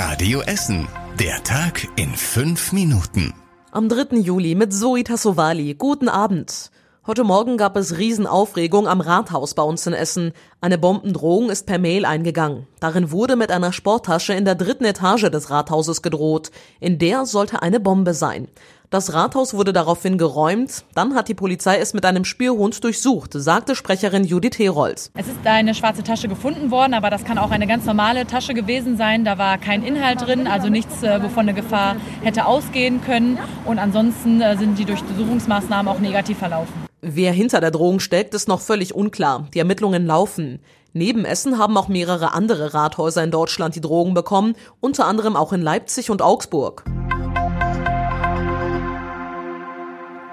Radio Essen. Der Tag in fünf Minuten. Am 3. Juli mit Zoe Tassovali. Guten Abend. Heute Morgen gab es Riesenaufregung am Rathaus bei uns in Essen. Eine Bombendrohung ist per Mail eingegangen. Darin wurde mit einer Sporttasche in der dritten Etage des Rathauses gedroht. In der sollte eine Bombe sein. Das Rathaus wurde daraufhin geräumt. Dann hat die Polizei es mit einem Spürhund durchsucht, sagte Sprecherin Judith Herolz. Es ist eine schwarze Tasche gefunden worden, aber das kann auch eine ganz normale Tasche gewesen sein. Da war kein Inhalt drin, also nichts, äh, wovon eine Gefahr hätte ausgehen können. Und ansonsten äh, sind die Durchsuchungsmaßnahmen auch negativ verlaufen. Wer hinter der Drohung steckt, ist noch völlig unklar. Die Ermittlungen laufen. Neben Essen haben auch mehrere andere Rathäuser in Deutschland die Drogen bekommen, unter anderem auch in Leipzig und Augsburg.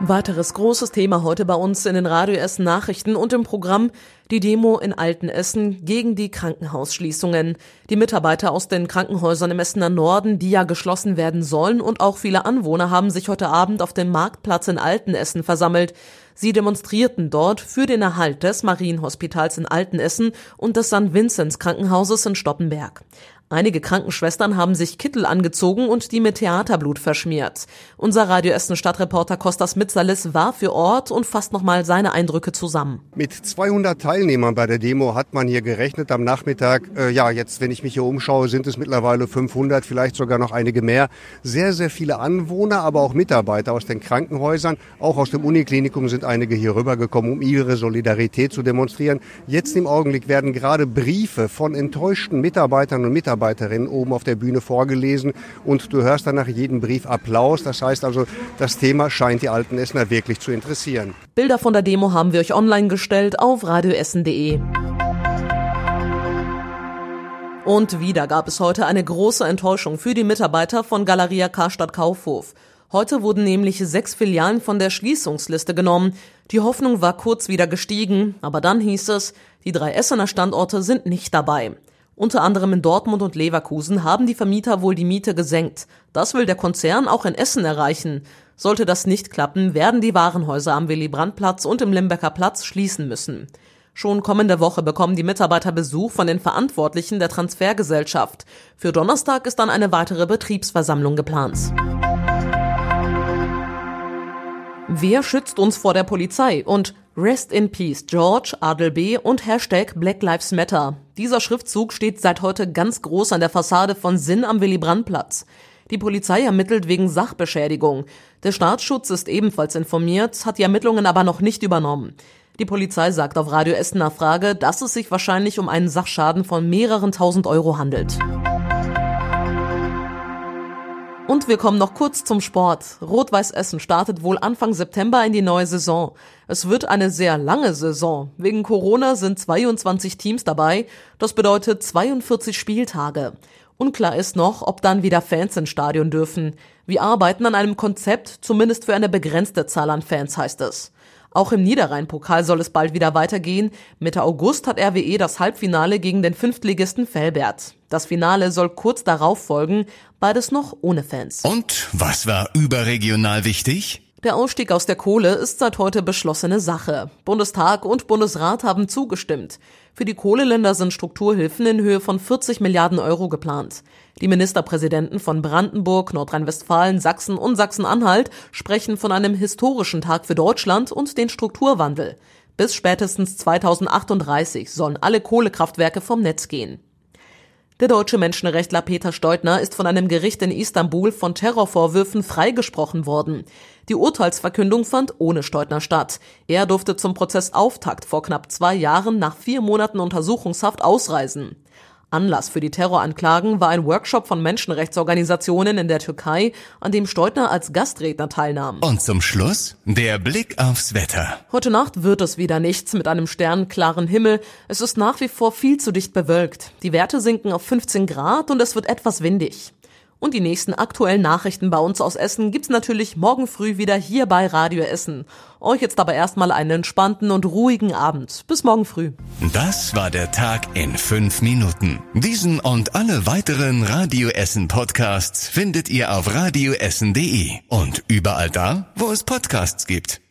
Weiteres großes Thema heute bei uns in den Radio Essen Nachrichten und im Programm die Demo in Altenessen gegen die Krankenhausschließungen. Die Mitarbeiter aus den Krankenhäusern im Essener Norden, die ja geschlossen werden sollen und auch viele Anwohner haben sich heute Abend auf dem Marktplatz in Altenessen versammelt. Sie demonstrierten dort für den Erhalt des Marienhospitals in Altenessen und des St. Vinzenz Krankenhauses in Stoppenberg. Einige Krankenschwestern haben sich Kittel angezogen und die mit Theaterblut verschmiert. Unser Radio Essen Stadtreporter Kostas Mitzalis war für Ort und fasst nochmal seine Eindrücke zusammen. Mit 200 Teilnehmern bei der Demo hat man hier gerechnet am Nachmittag. Äh, ja, jetzt, wenn ich mich hier umschaue, sind es mittlerweile 500, vielleicht sogar noch einige mehr. Sehr, sehr viele Anwohner, aber auch Mitarbeiter aus den Krankenhäusern, auch aus dem Uniklinikum sind einige hier rübergekommen, um ihre Solidarität zu demonstrieren. Jetzt im Augenblick werden gerade Briefe von enttäuschten Mitarbeitern und Mitarbeitern Mitarbeiterinnen oben auf der Bühne vorgelesen und du hörst dann nach jedem Brief Applaus. Das heißt also, das Thema scheint die alten Essener wirklich zu interessieren. Bilder von der Demo haben wir euch online gestellt auf radioessen.de. Und wieder gab es heute eine große Enttäuschung für die Mitarbeiter von Galeria Karstadt Kaufhof. Heute wurden nämlich sechs Filialen von der Schließungsliste genommen. Die Hoffnung war kurz wieder gestiegen, aber dann hieß es, die drei Essener Standorte sind nicht dabei. Unter anderem in Dortmund und Leverkusen haben die Vermieter wohl die Miete gesenkt. Das will der Konzern auch in Essen erreichen. Sollte das nicht klappen, werden die Warenhäuser am Willy-Brandt-Platz und im Limbecker Platz schließen müssen. Schon kommende Woche bekommen die Mitarbeiter Besuch von den Verantwortlichen der Transfergesellschaft. Für Donnerstag ist dann eine weitere Betriebsversammlung geplant. Wer schützt uns vor der Polizei? Und Rest in Peace George, Adel B. und Hashtag Black Lives Matter. Dieser Schriftzug steht seit heute ganz groß an der Fassade von Sinn am Willy-Brandt-Platz. Die Polizei ermittelt wegen Sachbeschädigung. Der Staatsschutz ist ebenfalls informiert, hat die Ermittlungen aber noch nicht übernommen. Die Polizei sagt auf Radio Essen Frage, dass es sich wahrscheinlich um einen Sachschaden von mehreren tausend Euro handelt. Und wir kommen noch kurz zum Sport. Rot-Weiß Essen startet wohl Anfang September in die neue Saison. Es wird eine sehr lange Saison. Wegen Corona sind 22 Teams dabei. Das bedeutet 42 Spieltage. Unklar ist noch, ob dann wieder Fans ins Stadion dürfen. Wir arbeiten an einem Konzept, zumindest für eine begrenzte Zahl an Fans, heißt es. Auch im Niederrhein-Pokal soll es bald wieder weitergehen. Mitte August hat RWE das Halbfinale gegen den Fünftligisten Felbert. Das Finale soll kurz darauf folgen, beides noch ohne Fans. Und was war überregional wichtig? Der Ausstieg aus der Kohle ist seit heute beschlossene Sache. Bundestag und Bundesrat haben zugestimmt. Für die Kohleländer sind Strukturhilfen in Höhe von 40 Milliarden Euro geplant. Die Ministerpräsidenten von Brandenburg, Nordrhein-Westfalen, Sachsen und Sachsen-Anhalt sprechen von einem historischen Tag für Deutschland und den Strukturwandel. Bis spätestens 2038 sollen alle Kohlekraftwerke vom Netz gehen. Der deutsche Menschenrechtler Peter Steutner ist von einem Gericht in Istanbul von Terrorvorwürfen freigesprochen worden. Die Urteilsverkündung fand ohne Steutner statt. Er durfte zum Prozessauftakt vor knapp zwei Jahren nach vier Monaten Untersuchungshaft ausreisen. Anlass für die Terroranklagen war ein Workshop von Menschenrechtsorganisationen in der Türkei, an dem Steutner als Gastredner teilnahm. Und zum Schluss der Blick aufs Wetter. Heute Nacht wird es wieder nichts mit einem sternklaren Himmel. Es ist nach wie vor viel zu dicht bewölkt. Die Werte sinken auf 15 Grad und es wird etwas windig. Und die nächsten aktuellen Nachrichten bei uns aus Essen gibt's natürlich morgen früh wieder hier bei Radio Essen. Euch jetzt aber erstmal einen entspannten und ruhigen Abend. Bis morgen früh. Das war der Tag in fünf Minuten. Diesen und alle weiteren Radio Essen Podcasts findet ihr auf radioessen.de und überall da, wo es Podcasts gibt.